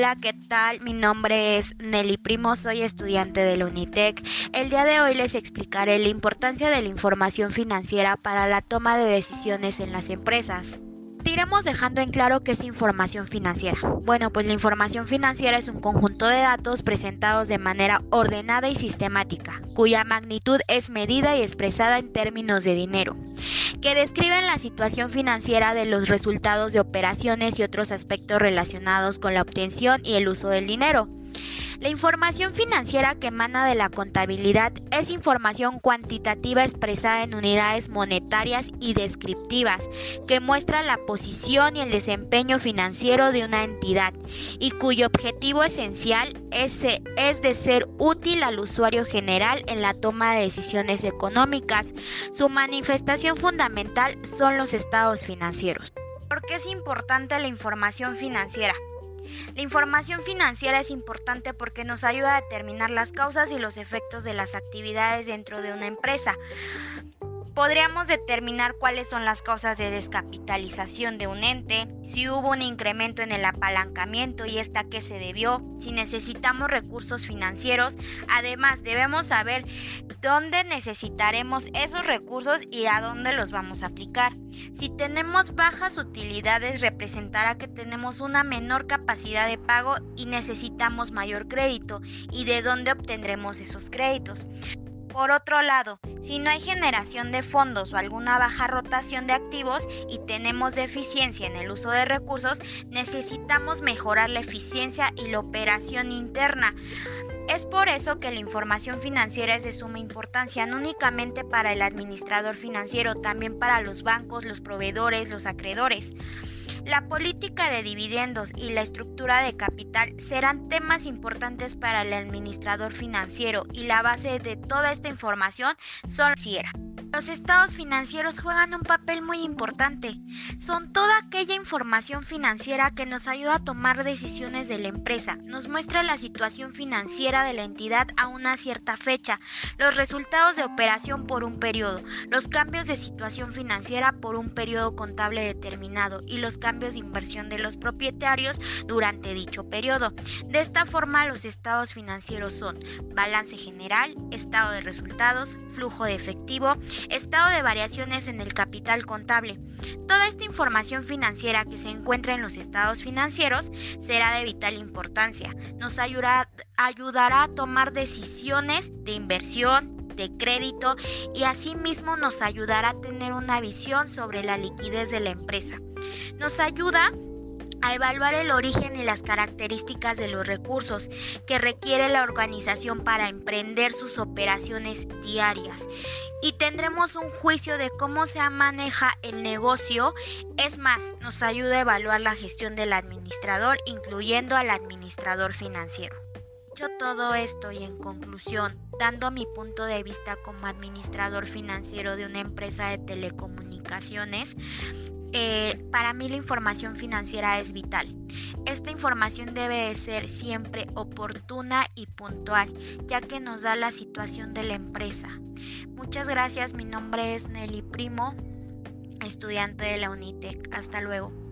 Hola, ¿qué tal? Mi nombre es Nelly Primo, soy estudiante de la Unitec. El día de hoy les explicaré la importancia de la información financiera para la toma de decisiones en las empresas. Iremos dejando en claro qué es información financiera. Bueno, pues la información financiera es un conjunto de datos presentados de manera ordenada y sistemática, cuya magnitud es medida y expresada en términos de dinero, que describen la situación financiera de los resultados de operaciones y otros aspectos relacionados con la obtención y el uso del dinero. La información financiera que emana de la contabilidad es información cuantitativa expresada en unidades monetarias y descriptivas que muestra la posición y el desempeño financiero de una entidad y cuyo objetivo esencial es, de ser útil al usuario general en la toma de decisiones económicas. Su manifestación fundamental son los estados financieros. ¿Por qué es importante la información financiera? La información financiera es importante porque nos ayuda a determinar las causas y los efectos de las actividades dentro de una empresa. Podríamos determinar cuáles son las causas de descapitalización de un ente, si hubo un incremento en el apalancamiento y esta qué se debió, si necesitamos recursos financieros. Además, debemos saber dónde necesitaremos esos recursos y a dónde los vamos a aplicar. Si tenemos bajas utilidades, representará que tenemos una menor capacidad de pago y necesitamos mayor crédito. ¿Y de dónde obtendremos esos créditos? Por otro lado, si no hay generación de fondos o alguna baja rotación de activos y tenemos deficiencia en el uso de recursos, necesitamos mejorar la eficiencia y la operación interna. Es por eso que la información financiera es de suma importancia, no únicamente para el administrador financiero, también para los bancos, los proveedores, los acreedores. La política de dividendos y la estructura de capital serán temas importantes para el administrador financiero y la base de toda esta información son financiera. Los estados financieros juegan un papel muy importante. Son toda aquella información financiera que nos ayuda a tomar decisiones de la empresa. Nos muestra la situación financiera de la entidad a una cierta fecha, los resultados de operación por un periodo, los cambios de situación financiera por un periodo contable determinado y los cambios de inversión de los propietarios durante dicho periodo. De esta forma, los estados financieros son balance general, estado de resultados, flujo de efectivo, estado de variaciones en el capital contable. Toda esta información financiera que se encuentra en los estados financieros será de vital importancia. Nos ayudará, ayudará a tomar decisiones de inversión, de crédito y asimismo nos ayudará a tener una visión sobre la liquidez de la empresa. Nos ayuda a evaluar el origen y las características de los recursos que requiere la organización para emprender sus operaciones diarias. Y tendremos un juicio de cómo se maneja el negocio. Es más, nos ayuda a evaluar la gestión del administrador, incluyendo al administrador financiero. Dicho todo esto y en conclusión, dando mi punto de vista como administrador financiero de una empresa de telecomunicaciones, eh, para mí la información financiera es vital. Esta información debe ser siempre oportuna y puntual, ya que nos da la situación de la empresa. Muchas gracias, mi nombre es Nelly Primo, estudiante de la Unitec. Hasta luego.